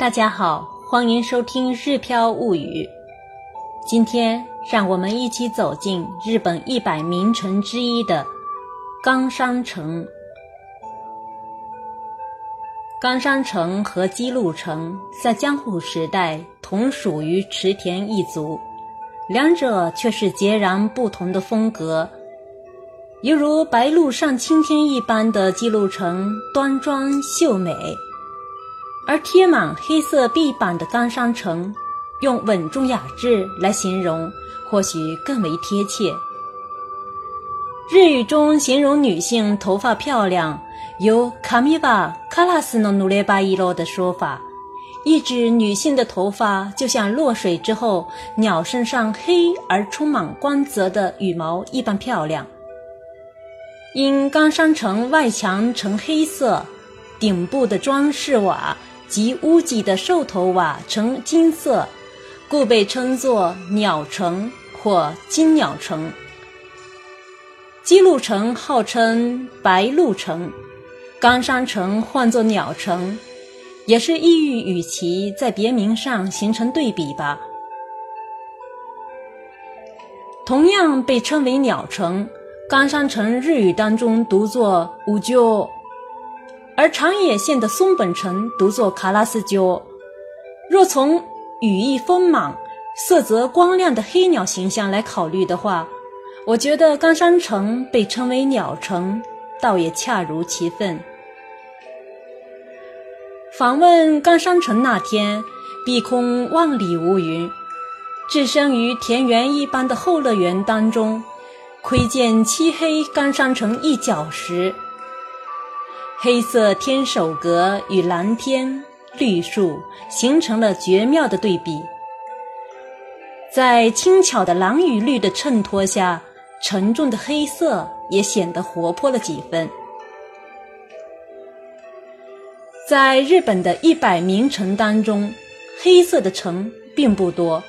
大家好，欢迎收听《日飘物语》。今天，让我们一起走进日本一百名城之一的冈山城。冈山城和姬路城在江户时代同属于池田一族，两者却是截然不同的风格。犹如白鹭上青天一般的姬路城，端庄秀美；而贴满黑色壁板的冈山城，用稳重雅致来形容，或许更为贴切。日语中形容女性头发漂亮。有卡米巴卡拉斯诺努列巴伊洛的说法，意指女性的头发就像落水之后鸟身上黑而充满光泽的羽毛一般漂亮。因冈山城外墙呈黑色，顶部的装饰瓦及屋脊的兽头瓦呈金色，故被称作鸟城或金鸟城。姬路城号称白鹿城。冈山城唤作鸟城，也是意欲与其在别名上形成对比吧。同样被称为鸟城，冈山城日语当中读作五鸠，而长野县的松本城读作卡拉斯鸠。若从羽翼丰满、色泽光亮的黑鸟形象来考虑的话，我觉得冈山城被称为鸟城，倒也恰如其分。访问冈山城那天，碧空万里无云，置身于田园一般的后乐园当中，窥见漆黑冈山城一角时，黑色天守阁与蓝天绿树形成了绝妙的对比，在轻巧的蓝与绿的衬托下，沉重的黑色也显得活泼了几分。在日本的一百名城当中，黑色的城并不多，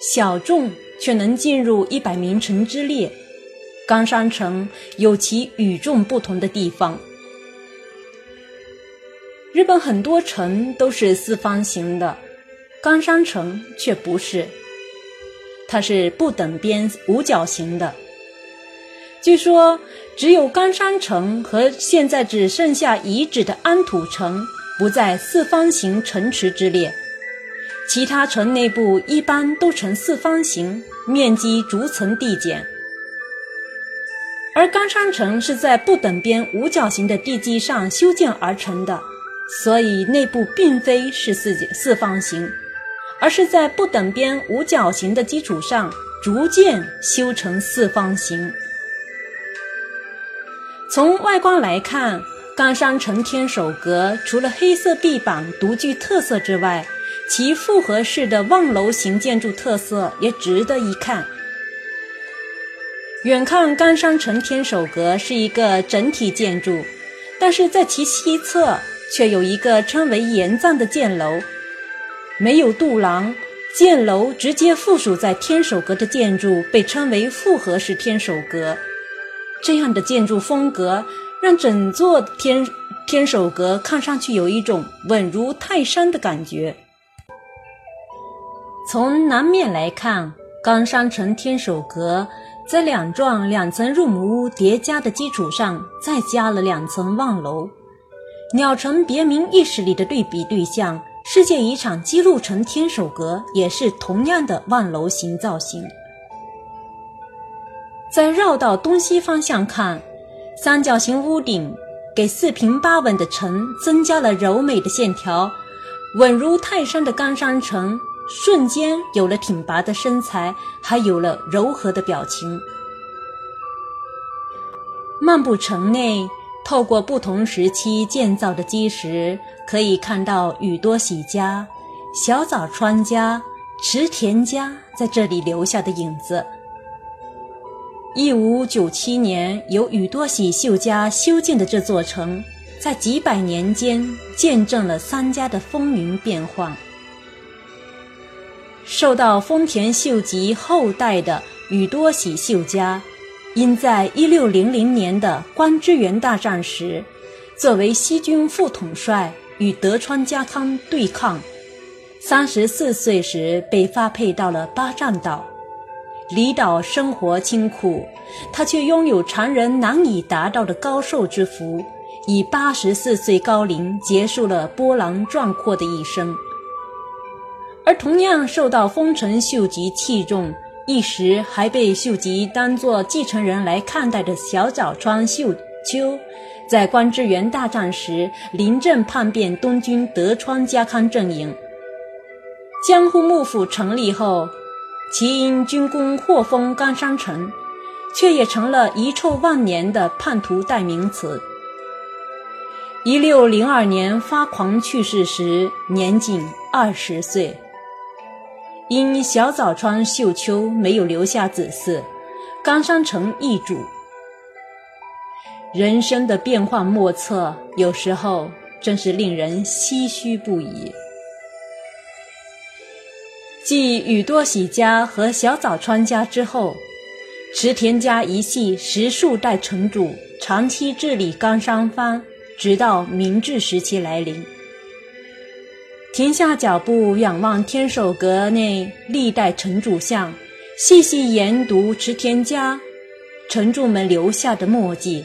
小众却能进入一百名城之列。冈山城有其与众不同的地方。日本很多城都是四方形的，冈山城却不是，它是不等边五角形的。据说，只有冈山城和现在只剩下遗址的安土城不在四方形城池之列，其他城内部一般都呈四方形，面积逐层递减。而冈山城是在不等边五角形的地基上修建而成的，所以内部并非是四四方形，而是在不等边五角形的基础上逐渐修成四方形。从外观来看，冈山城天守阁除了黑色壁板独具特色之外，其复合式的望楼型建筑特色也值得一看。远看冈山城天守阁是一个整体建筑，但是在其西侧却有一个称为岩藏的箭楼，没有渡廊，箭楼直接附属在天守阁的建筑被称为复合式天守阁。这样的建筑风格让整座天天守阁看上去有一种稳如泰山的感觉。从南面来看，冈山城天守阁在两幢两层入母屋叠加的基础上，再加了两层望楼。鸟城别名意识里的对比对象，世界遗产姬路城天守阁也是同样的望楼型造型。再绕到东西方向看，三角形屋顶给四平八稳的城增加了柔美的线条，稳如泰山的冈山城瞬间有了挺拔的身材，还有了柔和的表情。漫步城内，透过不同时期建造的基石，可以看到宇多喜家、小早川家、池田家在这里留下的影子。一五九七年，由宇多喜秀家修建的这座城，在几百年间见证了三家的风云变幻。受到丰田秀吉后代的宇多喜秀家，因在一六零零年的关之原大战时，作为西军副统帅与德川家康对抗。三十四岁时被发配到了八丈岛，离岛生活清苦，他却拥有常人难以达到的高寿之福，以八十四岁高龄结束了波澜壮阔的一生。而同样受到丰臣秀吉器重。一时还被秀吉当作继承人来看待的小早川秀秋，在关之原大战时临阵叛变，东军德川家康阵营。江户幕府成立后，其因军功获封冈山城，却也成了遗臭万年的叛徒代名词。一六零二年发狂去世时，年仅二十岁。因小早川秀秋没有留下子嗣，冈山城易主。人生的变幻莫测，有时候真是令人唏嘘不已。继宇多喜家和小早川家之后，池田家一系十数代城主长期治理冈山藩，直到明治时期来临。停下脚步，仰望天守阁内历代城主像，细细研读池田家城主们留下的墨迹。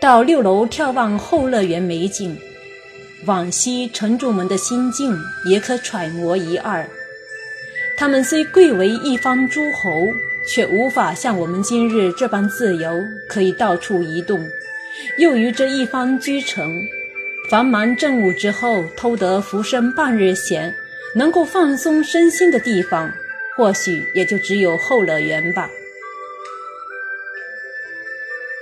到六楼眺望后乐园美景，往昔城主们的心境也可揣摩一二。他们虽贵为一方诸侯，却无法像我们今日这般自由，可以到处移动，又于这一方居城。繁忙政务之后，偷得浮生半日闲，能够放松身心的地方，或许也就只有后乐园吧。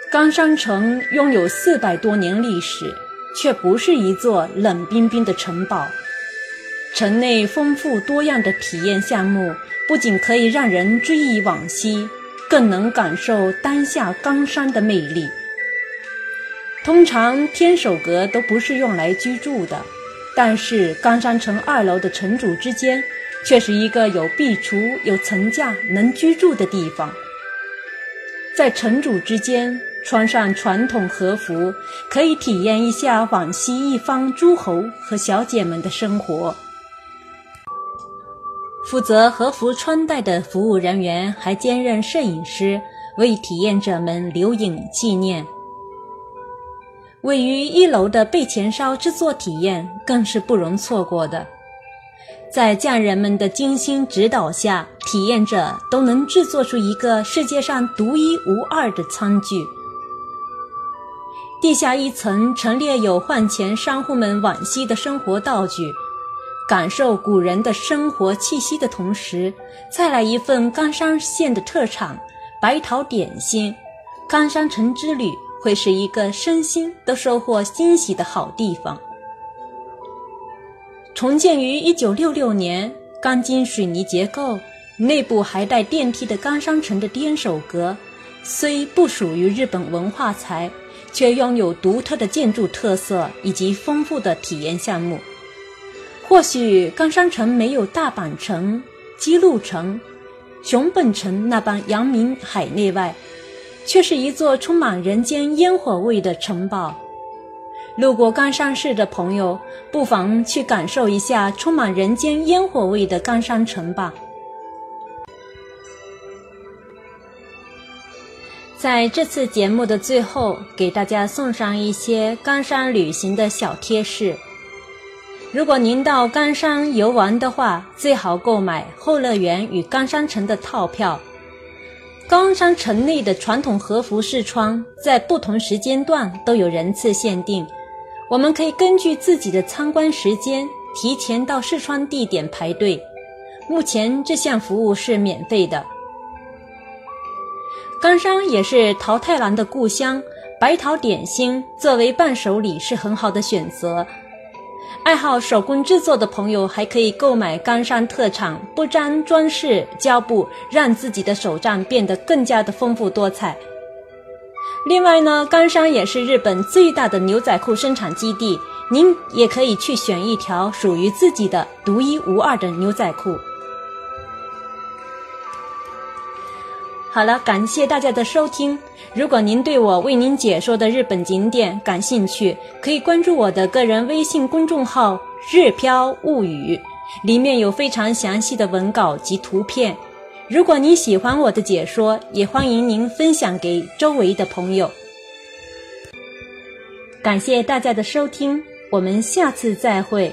冈山城拥有四百多年历史，却不是一座冷冰冰的城堡。城内丰富多样的体验项目，不仅可以让人追忆往昔，更能感受当下冈山的魅力。通常天守阁都不是用来居住的，但是冈山城二楼的城主之间，却是一个有壁橱、有层架、能居住的地方。在城主之间穿上传统和服，可以体验一下往昔一方诸侯和小姐们的生活。负责和服穿戴的服务人员还兼任摄影师，为体验者们留影纪念。位于一楼的备前烧制作体验更是不容错过的，在匠人们的精心指导下，体验者都能制作出一个世界上独一无二的餐具。地下一层陈列有换钱商户们往昔的生活道具，感受古人的生活气息的同时，再来一份冈山县的特产白桃点心，冈山城之旅。会是一个身心都收获惊喜的好地方。重建于一九六六年，钢筋水泥结构，内部还带电梯的冈山城的天守阁，虽不属于日本文化财，却拥有独特的建筑特色以及丰富的体验项目。或许冈山城没有大阪城、姬路城、熊本城那般扬名海内外。却是一座充满人间烟火味的城堡。路过冈山市的朋友，不妨去感受一下充满人间烟火味的冈山城吧。在这次节目的最后，给大家送上一些冈山旅行的小贴士。如果您到冈山游玩的话，最好购买后乐园与冈山城的套票。冈山城内的传统和服试穿，在不同时间段都有人次限定。我们可以根据自己的参观时间，提前到试穿地点排队。目前这项服务是免费的。冈山也是桃太郎的故乡，白桃点心作为伴手礼是很好的选择。爱好手工制作的朋友还可以购买冈山特产不粘装饰胶布，让自己的手账变得更加的丰富多彩。另外呢，冈山也是日本最大的牛仔裤生产基地，您也可以去选一条属于自己的独一无二的牛仔裤。好了，感谢大家的收听。如果您对我为您解说的日本景点感兴趣，可以关注我的个人微信公众号“日飘物语”，里面有非常详细的文稿及图片。如果您喜欢我的解说，也欢迎您分享给周围的朋友。感谢大家的收听，我们下次再会。